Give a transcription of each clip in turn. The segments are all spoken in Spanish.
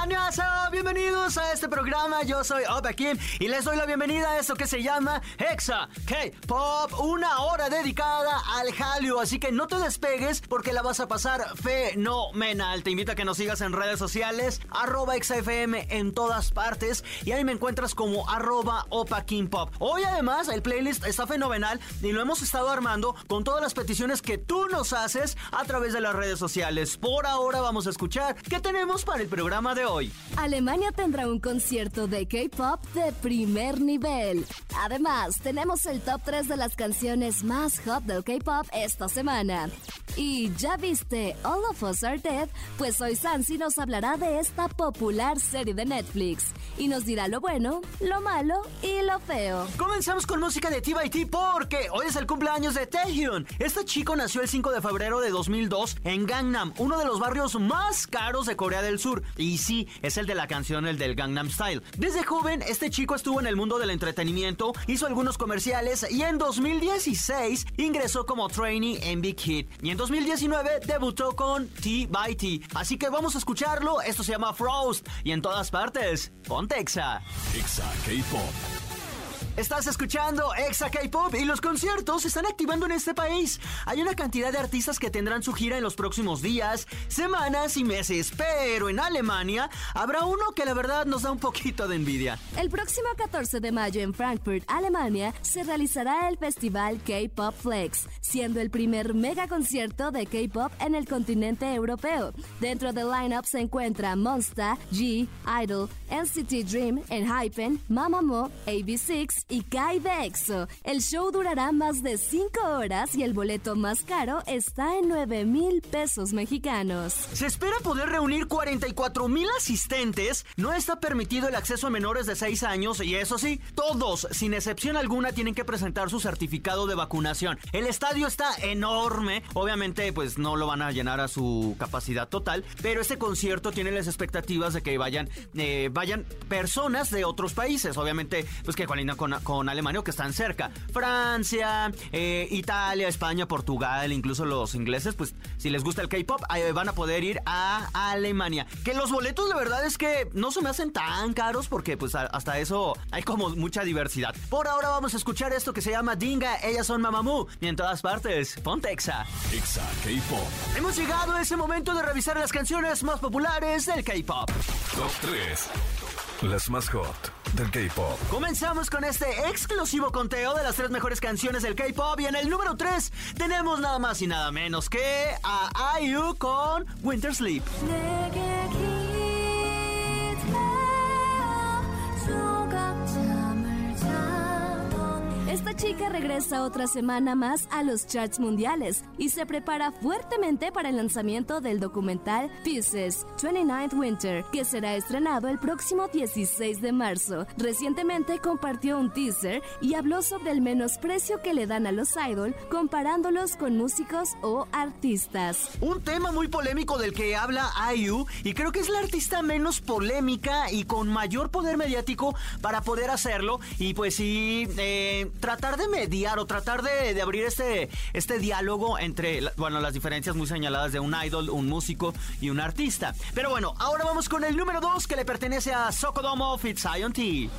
¡Annyeonghaseyo! Bienvenidos a este programa. Yo soy Opa Kim y les doy la bienvenida a esto que se llama Hexa K-Pop, una hora dedicada al Hallyu. Así que no te despegues porque la vas a pasar fenomenal. Te invito a que nos sigas en redes sociales, arroba ExaFM en todas partes y ahí me encuentras como arroba Opa Kim Pop. Hoy además el playlist está fenomenal y lo hemos estado armando con todas las peticiones que tú nos haces a través de las redes sociales. Por ahora vamos a escuchar qué tenemos para el programa de hoy hoy. Alemania tendrá un concierto de K-pop de primer nivel. Además, tenemos el top 3 de las canciones más hot del K-pop esta semana. ¿Y ya viste All of Us Are Dead? Pues hoy Sansi nos hablará de esta popular serie de Netflix y nos dirá lo bueno, lo malo y lo feo. Comenzamos con música de T porque hoy es el cumpleaños de Taehyun. Este chico nació el 5 de febrero de 2002 en Gangnam, uno de los barrios más caros de Corea del Sur. Y sí, es el de la canción, el del Gangnam Style. Desde joven, este chico estuvo en el mundo del entretenimiento, hizo algunos comerciales y en 2016 ingresó como trainee en Big Hit. Y en 2019 debutó con T by T. Así que vamos a escucharlo. Esto se llama Frost y en todas partes. Ponte Exa. Exa K-Pop. Estás escuchando Exa K-Pop y los conciertos se están activando en este país. Hay una cantidad de artistas que tendrán su gira en los próximos días, semanas y meses, pero en Alemania habrá uno que la verdad nos da un poquito de envidia. El próximo 14 de mayo en Frankfurt, Alemania, se realizará el festival K-Pop Flex, siendo el primer mega concierto de K-Pop en el continente europeo. Dentro del lineup se encuentra Monsta, G, Idol, NCT Dream, Enhypen, Mamamoo, AB6 y Kai de. El show durará más de 5 horas y el boleto más caro está en 9 mil pesos mexicanos. Se espera poder reunir 44 mil asistentes. No está permitido el acceso a menores de 6 años y eso sí, todos, sin excepción alguna, tienen que presentar su certificado de vacunación. El estadio está enorme. Obviamente, pues no lo van a llenar a su capacidad total, pero este concierto tiene las expectativas de que vayan, eh, vayan personas de otros países. Obviamente, pues que colindan con con, Alemania que están cerca. Francia, eh, Italia, España, Portugal, incluso los ingleses, pues si les gusta el K-pop, van a poder ir a Alemania. Que los boletos, la verdad es que no se me hacen tan caros porque pues hasta eso hay como mucha diversidad. Por ahora vamos a escuchar esto que se llama Dinga, ellas son Mamamoo. Y en todas partes, ponte Exa. Exa K-pop. Hemos llegado a ese momento de revisar las canciones más populares del K-pop. Top 3. Las más hot del K-pop. Comenzamos con este exclusivo conteo de las tres mejores canciones del K-pop. Y en el número 3 tenemos nada más y nada menos que a IU con Winter Sleep. Esta chica regresa otra semana más a los charts mundiales y se prepara fuertemente para el lanzamiento del documental Pieces 29th Winter, que será estrenado el próximo 16 de marzo. Recientemente compartió un teaser y habló sobre el menosprecio que le dan a los idol comparándolos con músicos o artistas. Un tema muy polémico del que habla IU y creo que es la artista menos polémica y con mayor poder mediático para poder hacerlo y pues sí eh, tratar de mediar o tratar de, abrir este, este diálogo entre, bueno, las diferencias muy señaladas de un idol, un músico y un artista. Pero bueno, ahora vamos con el número 2 que le pertenece a Sokodomo Fit T.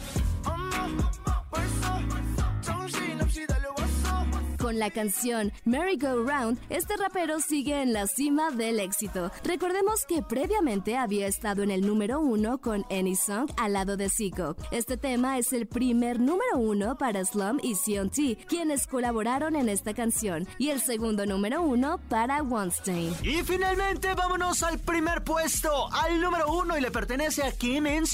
Con la canción Merry Go Round, este rapero sigue en la cima del éxito. Recordemos que previamente había estado en el número uno con Any Song al lado de Zico. Este tema es el primer número uno para Slum y Sion T, quienes colaboraron en esta canción, y el segundo número uno para Weinstein. Y finalmente vámonos al primer puesto, al número uno y le pertenece a Kim In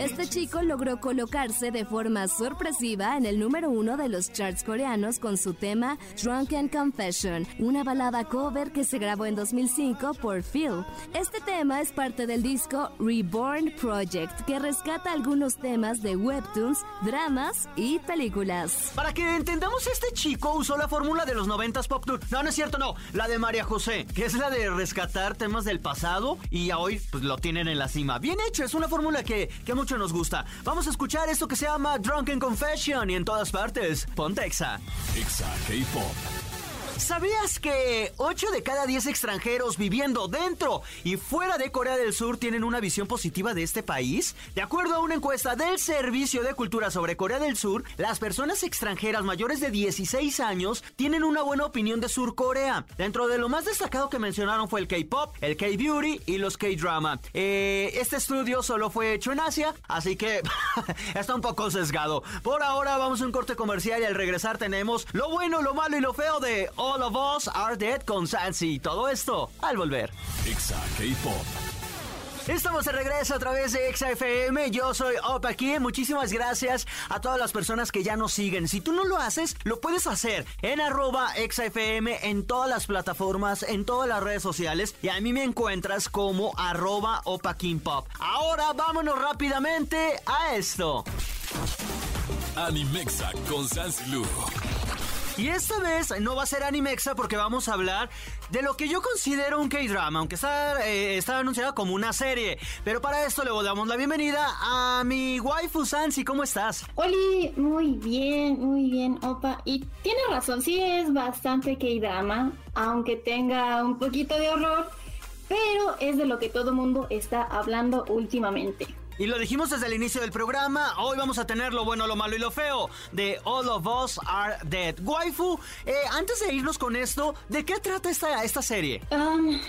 Este chico logró colocarse de forma sorpresiva en el número uno de los charts coreanos con su tema Drunken Confession, una balada cover que se grabó en 2005 por Phil. Este tema es parte del disco Reborn Project, que rescata algunos temas de webtoons, dramas y películas. Para que entendamos, este chico usó la fórmula de los 90s Pop Tour. No, no es cierto, no. La de María José, que es la de rescatar temas del pasado y hoy pues, lo tienen en la cima. Bien hecho, es una fórmula que, que nos gusta. Vamos a escuchar esto que se llama Drunken Confession y en todas partes, Pontexa. ¿Sabías que 8 de cada 10 extranjeros viviendo dentro y fuera de Corea del Sur tienen una visión positiva de este país? De acuerdo a una encuesta del Servicio de Cultura sobre Corea del Sur, las personas extranjeras mayores de 16 años tienen una buena opinión de Sur Corea. Dentro de lo más destacado que mencionaron fue el K-pop, el K-beauty y los K-drama. Eh, este estudio solo fue hecho en Asia, así que está un poco sesgado. Por ahora vamos a un corte comercial y al regresar tenemos lo bueno, lo malo y lo feo de All of Us Are Dead con Sansi. Todo esto al volver. Exa K-Pop. Estamos de regreso a través de XFM. Yo soy Opa aquí. Muchísimas gracias a todas las personas que ya nos siguen. Si tú no lo haces, lo puedes hacer en arroba XFM en todas las plataformas, en todas las redes sociales. Y a mí me encuentras como arroba Opa King Pop. Ahora vámonos rápidamente a esto. Animexa con Sansi Lu. Y esta vez no va a ser Animexa porque vamos a hablar de lo que yo considero un K-drama, aunque está, eh, está anunciado como una serie. Pero para esto le damos la bienvenida a mi waifu Sansi. ¿Cómo estás? Oli, muy bien, muy bien, Opa. Y tiene razón, sí es bastante K-drama, aunque tenga un poquito de horror, pero es de lo que todo mundo está hablando últimamente. Y lo dijimos desde el inicio del programa, hoy vamos a tener lo bueno, lo malo y lo feo de All of Us Are Dead. Waifu, eh, antes de irnos con esto, ¿de qué trata esta, esta serie?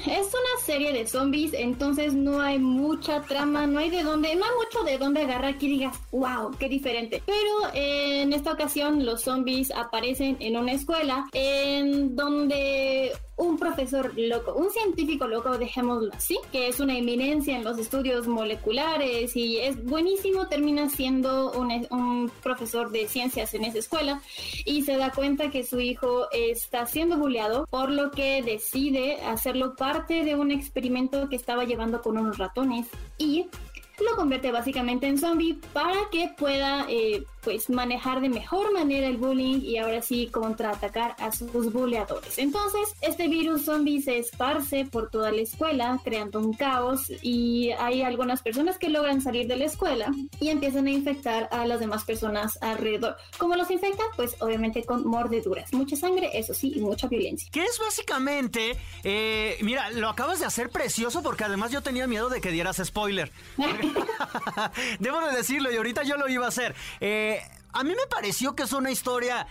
Es una serie de zombies, entonces no hay mucha trama, no hay de dónde, no hay mucho de dónde agarrar que digas, wow, qué diferente. Pero eh, en esta ocasión los zombies aparecen en una escuela en donde un profesor loco, un científico loco, dejémoslo así, que es una eminencia en los estudios moleculares y es buenísimo, termina siendo un, profesor de ciencias en esa escuela y se da cuenta que su hijo está siendo bulleado, por lo que decide hacerlo parte de un experimento que estaba llevando con unos ratones y lo convierte básicamente en zombie para que pueda eh, pues manejar de mejor manera el bullying y ahora sí contraatacar a sus buleadores. Entonces, este virus zombie se esparce por toda la escuela, creando un caos y hay algunas personas que logran salir de la escuela y empiezan a infectar a las demás personas alrededor. ¿Cómo los infectan? Pues obviamente con mordeduras, mucha sangre, eso sí, y mucha violencia. Que es básicamente, eh, mira, lo acabas de hacer precioso porque además yo tenía miedo de que dieras spoiler. Debo de decirlo y ahorita yo lo iba a hacer. Eh, a mí me pareció que es una historia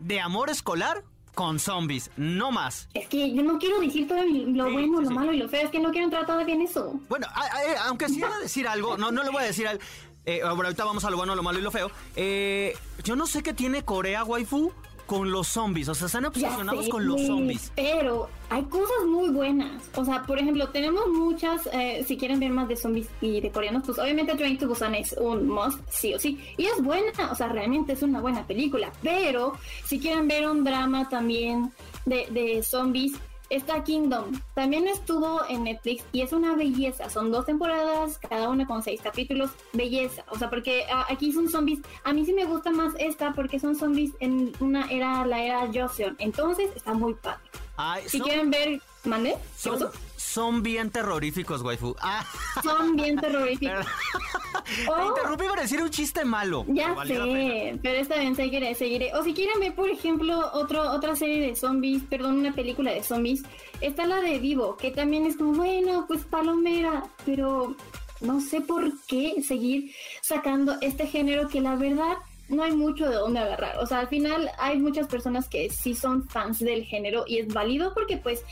de amor escolar con zombies, no más. Es que yo no quiero decir todo lo Sí, bueno, sí, lo sí. malo y lo feo, es que no quiero entrar todavía en eso. Bueno, a- a- aunque sí iba a decir algo, no, no le voy a decir al... eh, bueno, ahorita vamos a lo bueno, lo malo y lo feo. Eh, yo no sé qué tiene Corea, waifu, con los zombies. O sea, están obsesionados sé, con los zombies. Pero hay cosas muy buenas. O sea, por ejemplo, tenemos muchas. eh, si quieren ver más de zombies y de coreanos, pues obviamente Train to Busan es un must, sí o sí. Y es buena, o sea, realmente es una buena película. Pero si quieren ver un drama también de, de zombies. Está Kingdom, también estuvo en Netflix y es una belleza. Son dos temporadas, cada una con seis capítulos. Belleza, o sea, porque ah, aquí son zombies. A mí sí me gusta más esta porque son zombies en una era, la era Joseon. Entonces está muy padre. Ay, Si son, quieren ver, ¿mande? Son bien terroríficos, waifu. Ah, Son bien terroríficos. te Oh, interrumpí para decir un chiste malo. ya pero sé, pero está bien, seguiré, seguiré. O si quieren ver, por ejemplo, otro, otra serie de zombies, perdón, una película de zombies, está la de Vivo, que también es como, bueno, pues palomera, pero no sé por qué seguir sacando este género que la verdad no hay mucho de dónde agarrar. O sea, al final hay muchas personas que sí son fans del género y es válido porque pues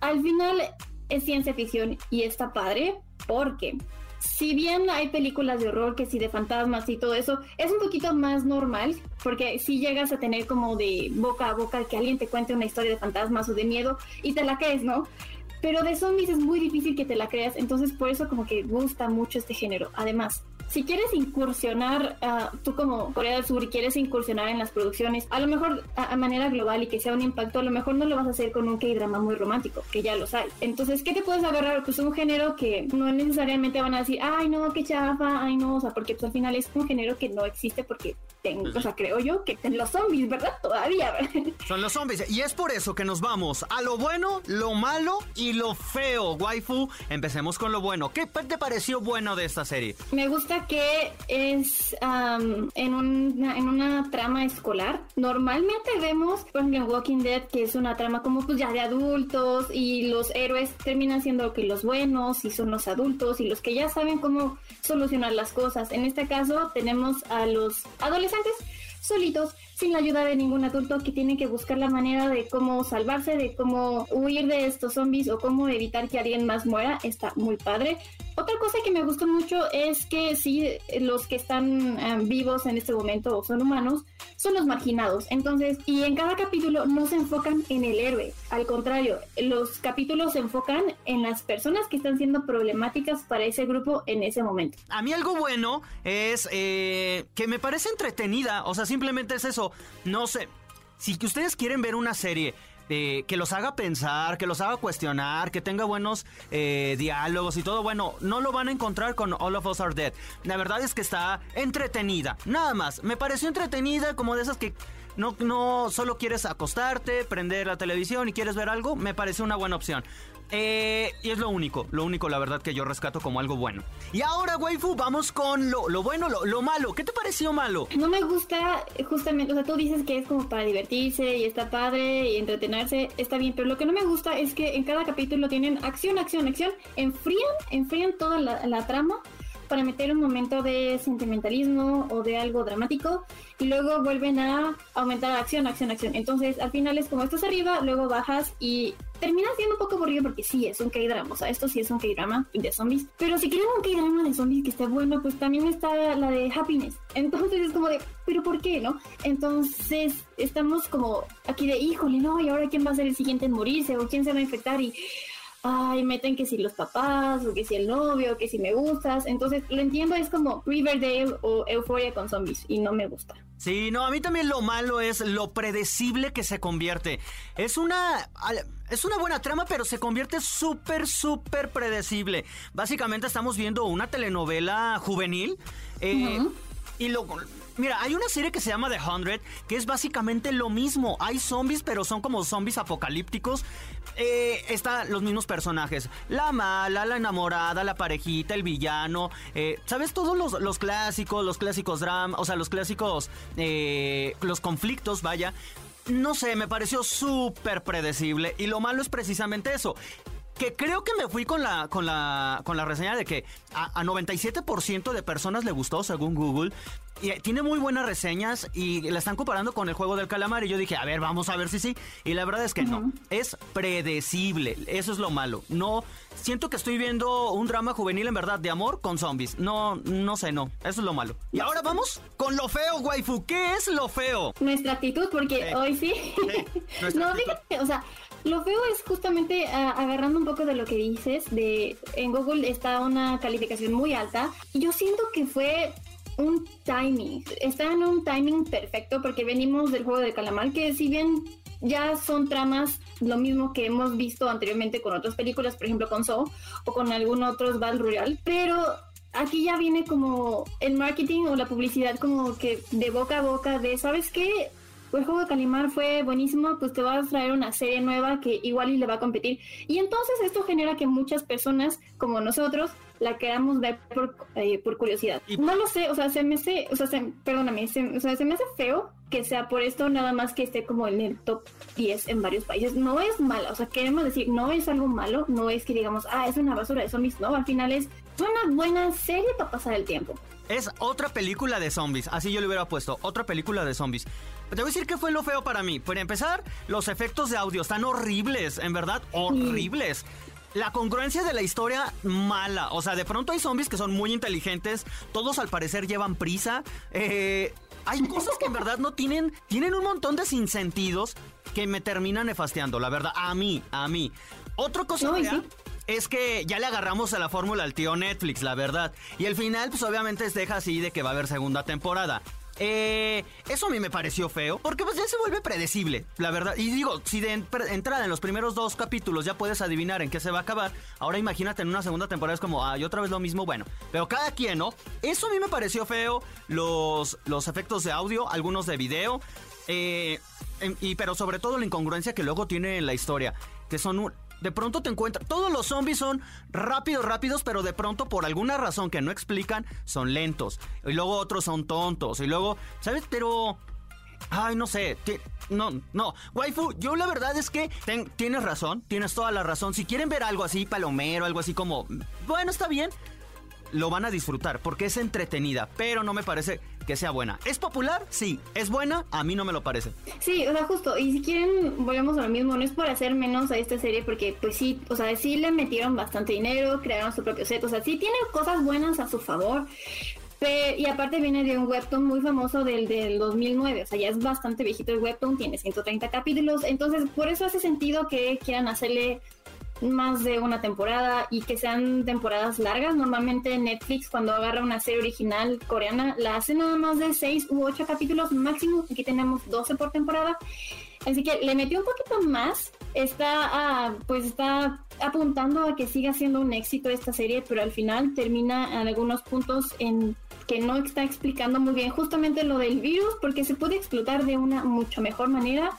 al final es ciencia ficción y está padre porque si bien hay películas de horror que sí de fantasmas y todo eso, es un poquito más normal porque si llegas a tener como de boca a boca que alguien te cuente una historia de fantasmas o de miedo y te la crees, ¿no? Pero de zombies es muy difícil que te la creas, entonces por eso como que gusta mucho este género. Además, si quieres incursionar, ah, tú como Corea del Sur quieres incursionar en las producciones, a lo mejor a, manera global y que sea un impacto, a lo mejor no lo vas a hacer con un K-drama muy romántico, que ya los hay. Entonces, ¿qué te puedes agarrar? Pues un género que no necesariamente van a decir, ay no, qué chafa, ay no, o sea, porque pues, al final es un género que no existe porque tengo, o sea, creo yo que los zombies, ¿verdad? Todavía. Son los zombies. Y es por eso que nos vamos a lo bueno, lo malo y lo feo, waifu. Empecemos con lo bueno. ¿Qué te pareció bueno de esta serie? Me gusta que es en, una, en una trama escolar. Normalmente vemos, por ejemplo, Walking Dead, que es una trama como pues ya de adultos y los héroes terminan siendo que los buenos y son los adultos y los que ya saben cómo solucionar las cosas. En este caso tenemos a los adolescentes solitos sin la ayuda de ningún adulto que tienen que buscar la manera de cómo salvarse, de cómo huir de estos zombies o cómo evitar que alguien más muera. Está muy padre. Otra cosa que me gusta mucho es que sí, los que están eh, vivos en este momento son humanos, son los marginados. Entonces, y en cada capítulo no se enfocan en el héroe. Al contrario, los capítulos se enfocan en las personas que están siendo problemáticas para ese grupo en ese momento. A mí algo bueno es eh, que me parece entretenida. O sea, simplemente es eso. No sé. Si ustedes quieren ver una serie que los haga pensar, que los haga cuestionar, que tenga buenos eh, diálogos y todo, bueno, no lo van a encontrar con All of Us Are Dead. La verdad es que está entretenida, nada más. Me pareció entretenida como de esas que no, no solo quieres acostarte, prender la televisión y quieres ver algo, me parece una buena opción. Eh, y es lo único, lo único, la verdad, que yo rescato como algo bueno. Y ahora, waifu, vamos con lo, lo bueno, lo, lo, malo. ¿Qué te pareció malo? No me gusta, justamente, o sea, tú dices que es como para divertirse y está padre y entretenerse, está bien, pero lo que no me gusta es que en cada capítulo tienen acción, acción, acción, enfrían, enfrían toda la, la trama para meter un momento de sentimentalismo o de algo dramático y luego vuelven a aumentar acción, acción, acción. Entonces al final es como estás arriba, luego bajas y termina siendo un poco aburrido porque sí, es un K-drama, o sea, esto sí es un K-drama de zombies. Pero si quieren un K-drama de zombies que esté bueno, pues también está la de Happiness. Entonces es como de, pero ¿por qué, no? Entonces estamos como aquí de, híjole, no, y ahora quién va a ser el siguiente en morirse o quién se va a infectar y ay, meten que si los papás, o que si el novio, que si me gustas. Entonces, lo entiendo, es como Riverdale o Euphoria con zombies, y no me gusta. Sí, no, a mí también lo malo es lo predecible que se convierte. Es una. Es una buena trama, pero se convierte súper, súper predecible. Básicamente estamos viendo una telenovela juvenil. Eh, y lo, Mira, hay una serie que se llama The Hundred, que es básicamente lo mismo. Hay zombies, pero son como zombies apocalípticos. Eh, están los mismos personajes. La mala, la enamorada, la parejita, el villano. Eh, ¿Sabes? Todos los, clásicos, los clásicos drama, o sea, los clásicos, eh, los conflictos, vaya. No sé, me pareció súper predecible. Y lo malo es precisamente eso que creo que me fui con la, con la, con la reseña de que a, a 97% de personas le gustó, según Google. Y tiene muy buenas reseñas y la están comparando con el juego del calamar. Y yo dije, a ver, vamos a ver si sí. Y la verdad es que no. Es predecible. Eso es lo malo. No. Siento que estoy viendo un drama juvenil en verdad de amor con zombies. No, no sé, no. Eso es lo malo. Y ahora vamos con lo feo, waifu. ¿Qué es lo feo? Nuestra actitud, porque hoy sí. no, fíjate, o sea, lo feo es justamente ah, agarrando un poco de lo que dices, de en Google está una calificación muy alta. Yo siento que fue un timing, está en un timing perfecto porque venimos del juego de calamar que si bien ya son tramas lo mismo que hemos visto anteriormente con otras películas, por ejemplo con Saw o con algún otro Battle Royale, pero aquí ya viene como el marketing o la publicidad como que de boca a boca de, ¿sabes qué? El juego de Calimar fue buenísimo, pues te vas a traer una serie nueva que igual y le va a competir. Y entonces esto genera que muchas personas como nosotros la queramos ver por, eh, por curiosidad. No lo sé, o sea, se me hace, o sea, perdóname, o sea, se me hace feo que sea por esto nada más que esté como en el top 10 en varios países. No es malo, o sea, queremos decir, no es algo malo, no es que digamos, ah, es una basura de zombies, no, al final es una buena serie para pasar el tiempo. Es otra película de zombies, así yo le hubiera puesto, otra película de zombies. Te voy a decir qué fue lo feo para mí. Por empezar, los efectos de audio están horribles, en verdad, horribles. La congruencia de la historia mala. O sea, de pronto hay zombies que son muy inteligentes. Todos al parecer llevan prisa. Eh, hay cosas que en verdad no tienen. Tienen un montón de sinsentidos que me terminan nefasteando, la verdad. A mí, a mí. Otra cosa es que ya le agarramos a la fórmula al tío Netflix, la verdad. Y el final, pues obviamente deja así de que va a haber segunda temporada. Eh, eso a mí me pareció feo, porque pues ya se vuelve predecible, la verdad. Y digo, si de entrada en los primeros dos capítulos ya puedes adivinar en qué se va a acabar, ahora imagínate en una segunda temporada es como, ay, otra vez lo mismo, bueno. Pero cada quien, ¿no? Eso a mí me pareció feo, los, los efectos de audio, algunos de video, eh, y, pero sobre todo la incongruencia que luego tiene en la historia, que son de pronto te encuentras. Todos los zombies son rápidos, rápidos, pero de pronto, por alguna razón que no explican, son lentos. Y luego otros son tontos. Y luego, ¿sabes? Pero. Ay, no sé. No, no. Waifu, yo la verdad es que tienes razón. Tienes toda la razón. Si quieren ver algo así, palomero, algo así como. Bueno, está bien lo van a disfrutar porque es entretenida, pero no me parece que sea buena. ¿Es popular? Sí. ¿Es buena? A mí no me lo parece. Sí, o sea, justo. Y si quieren, volvemos a lo mismo. No es por hacer menos a esta serie porque, pues sí, o sea, sí le metieron bastante dinero, crearon su propio set. O sea, sí tiene cosas buenas a su favor. y aparte viene de un webtoon muy famoso del, del 2009, o sea, ya es bastante viejito el webtoon, tiene 130 capítulos, entonces por eso hace sentido que quieran hacerle más de una temporada y que sean temporadas largas. Normalmente Netflix cuando agarra una serie original coreana la hace nada más de 6 u 8 capítulos máximo. Aquí tenemos 12 por temporada. Así que le metió un poquito más. Está, ah, pues está apuntando a que siga siendo un éxito esta serie, pero al final termina en algunos puntos en que no está explicando muy bien justamente lo del virus, porque se puede explotar de una mucho mejor manera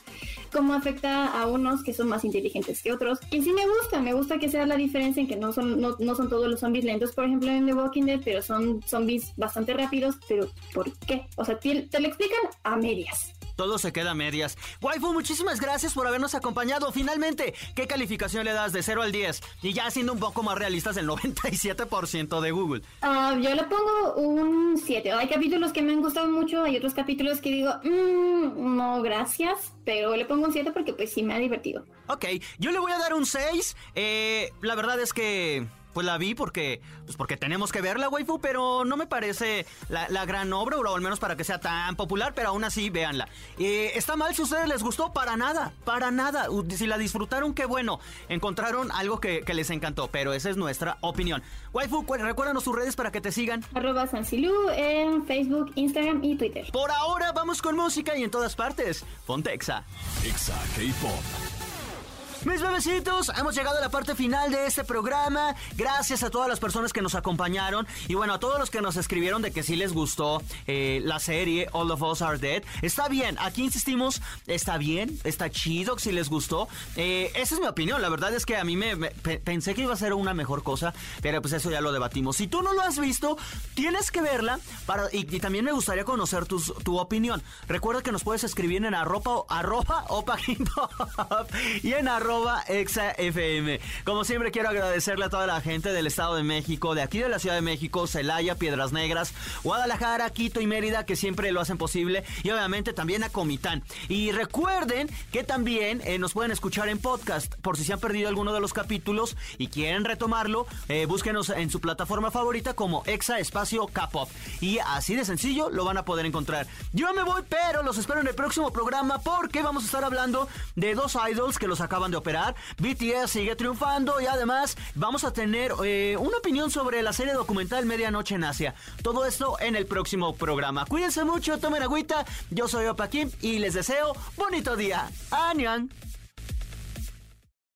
cómo afecta a unos que son más inteligentes que otros. Y sí me gusta, me gusta que sea la diferencia en que no son, no, no son todos los zombies lentos, por ejemplo, en The Walking Dead, pero son zombies bastante rápidos. Pero ¿por qué? O sea, te, te lo explican a medias. Todo se queda a medias. Waifu, muchísimas gracias por habernos acompañado. Finalmente, ¿qué calificación le das de 0 al 10? Y ya siendo un poco más realistas, el 97% de Google. Uh, yo le pongo un 7. Hay capítulos que me han gustado mucho, hay otros capítulos que digo, mmm, no, gracias. Pero le pongo un 7 porque pues sí me ha divertido. Ok, yo le voy a dar un 6. Eh, la verdad es que pues la vi porque, pues porque tenemos que verla, waifu, pero no me parece la, gran obra, o al menos para que sea tan popular, pero aún así, véanla. Eh, está mal si a ustedes les gustó, para nada, para nada. Si la disfrutaron, qué bueno. Encontraron algo que, les encantó, pero esa es nuestra opinión. Waifu, recuérdanos sus redes para que te sigan. Arroba Sansilu en Facebook, Instagram y Twitter. Por ahora vamos con música y en todas partes. Pontexa. Exa K-Pop. Mis bebecitos, hemos llegado a la parte final de este programa. Gracias a todas las personas que nos acompañaron y bueno, a todos los que nos escribieron de que sí les gustó eh, la serie All of Us Are Dead. Está bien, aquí insistimos, está bien, está chido si les gustó. Eh, esa es mi opinión, la verdad es que a mí me, pensé que iba a ser una mejor cosa, pero pues eso ya lo debatimos. Si tú no lo has visto, tienes que verla para, y, también me gustaría conocer tu opinión. Recuerda que nos puedes escribir en arroba, arroba opa y en arroba FM. Como siempre quiero agradecerle a toda la gente del Estado de México, de aquí de la Ciudad de México, Celaya, Piedras Negras, Guadalajara, Quito y Mérida, que siempre lo hacen posible, y obviamente también a Comitán. Y recuerden que también eh, nos pueden escuchar en podcast, por si se han perdido alguno de los capítulos y quieren retomarlo, eh, búsquenos en su plataforma favorita como Exa Espacio K-Pop. Y así de sencillo lo van a poder encontrar. Yo me voy, pero los espero en el próximo programa porque vamos a estar hablando de dos idols que los acaban de BTS sigue triunfando y además vamos a tener eh, una opinión sobre la serie documental Medianoche en Asia. Todo esto en el próximo programa. Cuídense mucho, tomen agüita. Yo soy Opa Kim y les deseo bonito día. ¡Anian!